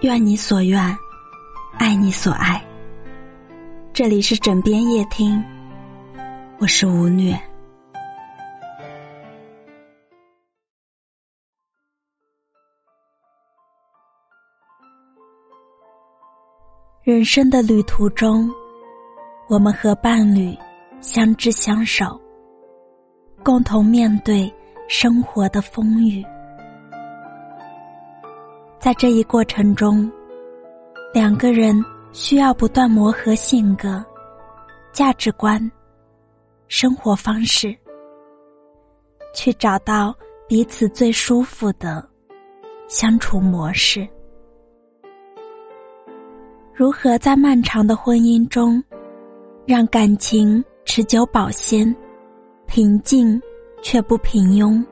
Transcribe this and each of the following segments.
愿你所愿，爱你所爱。这里是枕边夜听，我是吴虐。人生的旅途中，我们和伴侣相知相守，共同面对生活的风雨。在这一过程中，两个人需要不断磨合性格、价值观、生活方式，去找到彼此最舒服的相处模式。如何在漫长的婚姻中，让感情持久保鲜、平静却不平庸、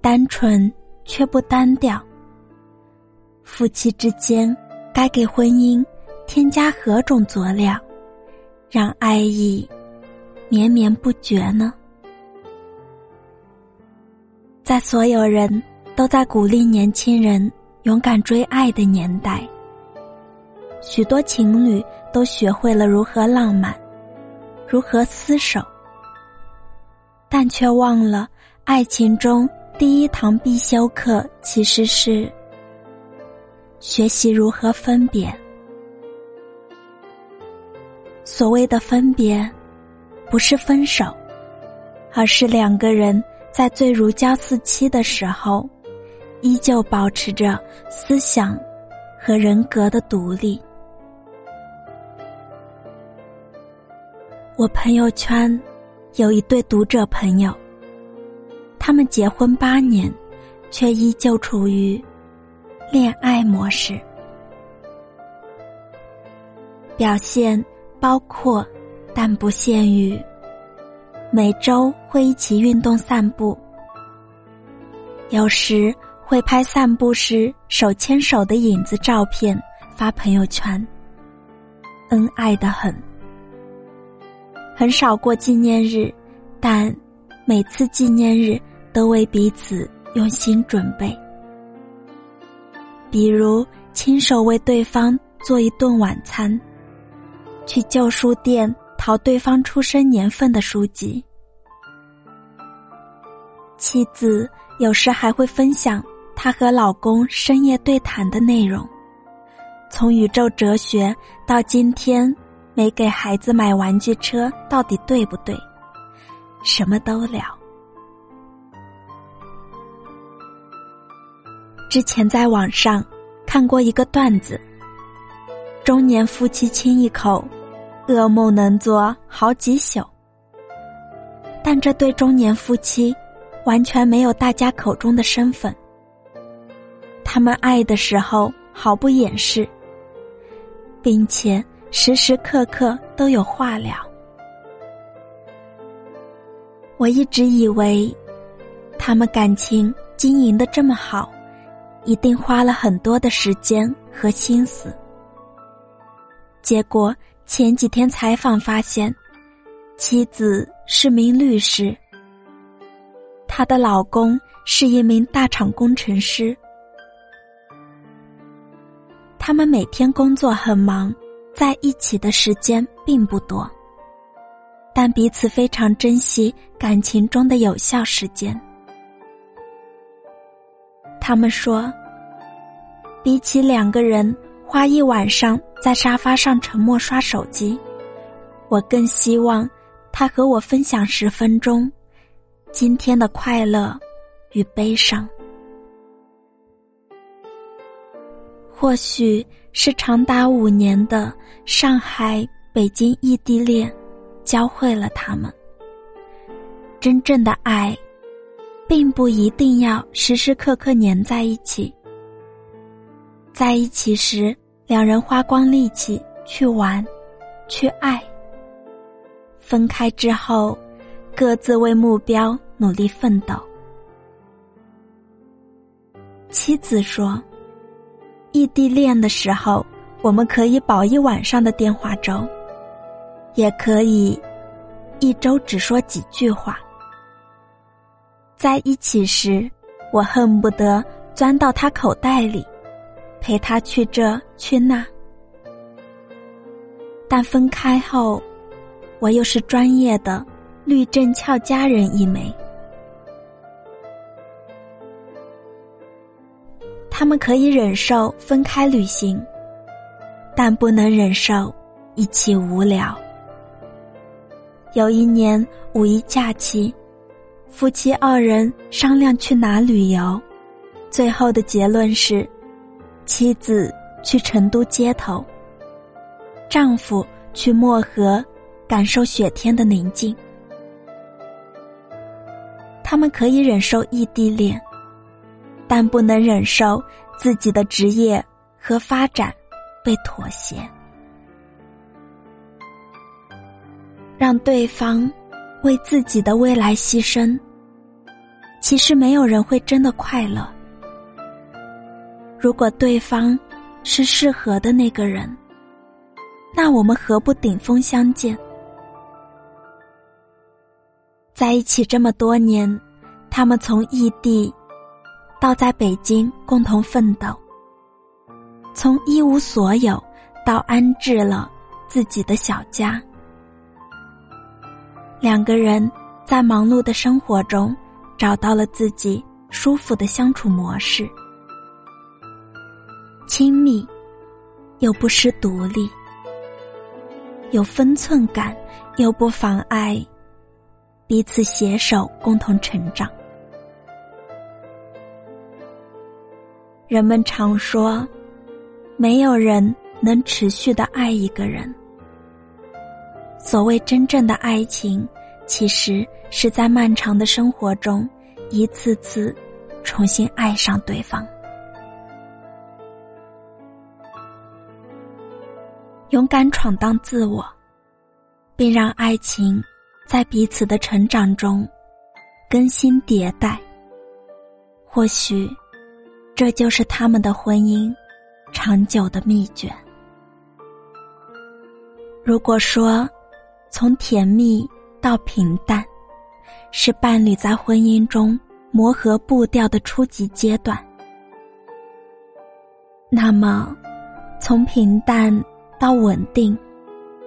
单纯却不单调？夫妻之间，该给婚姻添加何种佐料，让爱意绵绵不绝呢？在所有人都在鼓励年轻人勇敢追爱的年代，许多情侣都学会了如何浪漫，如何厮守，但却忘了爱情中第一堂必修课其实是。学习如何分别。所谓的分别，不是分手，而是两个人在最如胶似漆的时候，依旧保持着思想和人格的独立。我朋友圈有一对读者朋友，他们结婚八年，却依旧处于。恋爱模式表现包括，但不限于每周会一起运动散步，有时会拍散步时手牵手的影子照片发朋友圈，恩爱的很。很少过纪念日，但每次纪念日都为彼此用心准备。比如亲手为对方做一顿晚餐，去旧书店淘对方出生年份的书籍。妻子有时还会分享她和老公深夜对谈的内容，从宇宙哲学到今天没给孩子买玩具车到底对不对，什么都聊。之前在网上看过一个段子：中年夫妻亲一口，噩梦能做好几宿。但这对中年夫妻完全没有大家口中的身份。他们爱的时候毫不掩饰，并且时时刻刻都有话聊。我一直以为，他们感情经营的这么好。一定花了很多的时间和心思。结果前几天采访发现，妻子是名律师，她的老公是一名大厂工程师。他们每天工作很忙，在一起的时间并不多，但彼此非常珍惜感情中的有效时间。他们说：“比起两个人花一晚上在沙发上沉默刷手机，我更希望他和我分享十分钟今天的快乐与悲伤。或许是长达五年的上海、北京异地恋，教会了他们真正的爱。”并不一定要时时刻刻黏在一起。在一起时，两人花光力气去玩，去爱；分开之后，各自为目标努力奋斗。妻子说：“异地恋的时候，我们可以保一晚上的电话粥，也可以一周只说几句话。”在一起时，我恨不得钻到他口袋里，陪他去这去那。但分开后，我又是专业的律政俏佳人一枚。他们可以忍受分开旅行，但不能忍受一起无聊。有一年五一假期，夫妻二人商量去哪旅游，最后的结论是，妻子去成都街头，丈夫去漠河，感受雪天的宁静。他们可以忍受异地恋。但不能忍受自己的职业和发展被妥协，让对方为自己的未来牺牲。其实没有人会真的快乐。如果对方是适合的那个人，那我们何不顶峰相见？在一起这么多年，他们从异地。到在北京共同奋斗，从一无所有到安置了自己的小家，两个人在忙碌的生活中找到了自己舒服的相处模式，亲密又不失独立，有分寸感又不妨碍彼此携手共同成长。人们常说，没有人能持续的爱一个人。所谓真正的爱情，其实是在漫长的生活中，一次次重新爱上对方，勇敢闯荡自我，并让爱情在彼此的成长中更新迭代。或许。这就是他们的婚姻长久的秘诀。如果说，从甜蜜到平淡，是伴侣在婚姻中磨合步调的初级阶段，那么，从平淡到稳定，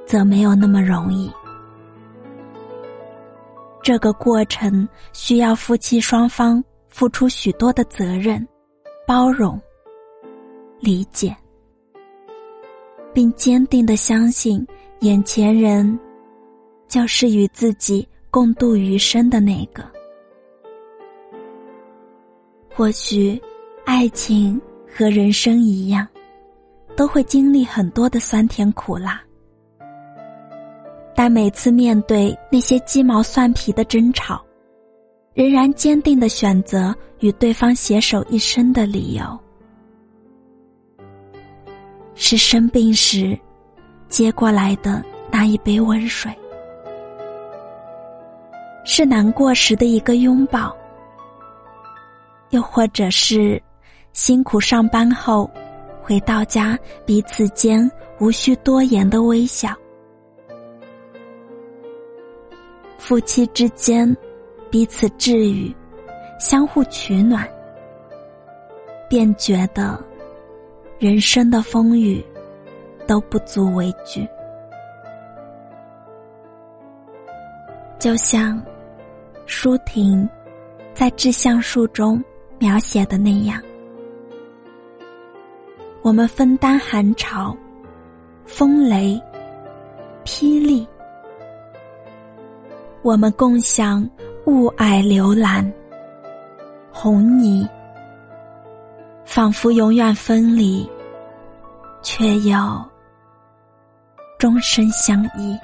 则没有那么容易。这个过程需要夫妻双方付出许多的责任。包容、理解，并坚定的相信眼前人就是与自己共度余生的那个。或许，爱情和人生一样，都会经历很多的酸甜苦辣，但每次面对那些鸡毛蒜皮的争吵。仍然坚定的选择与对方携手一生的理由，是生病时接过来的那一杯温水，是难过时的一个拥抱，又或者是辛苦上班后回到家彼此间无需多言的微笑，夫妻之间。彼此治愈，相互取暖，便觉得人生的风雨都不足为惧。就像舒婷在《致橡树》中描写的那样，我们分担寒潮、风雷、霹雳，我们共享。雾霭流岚，红泥，仿佛永远分离，却又终身相依。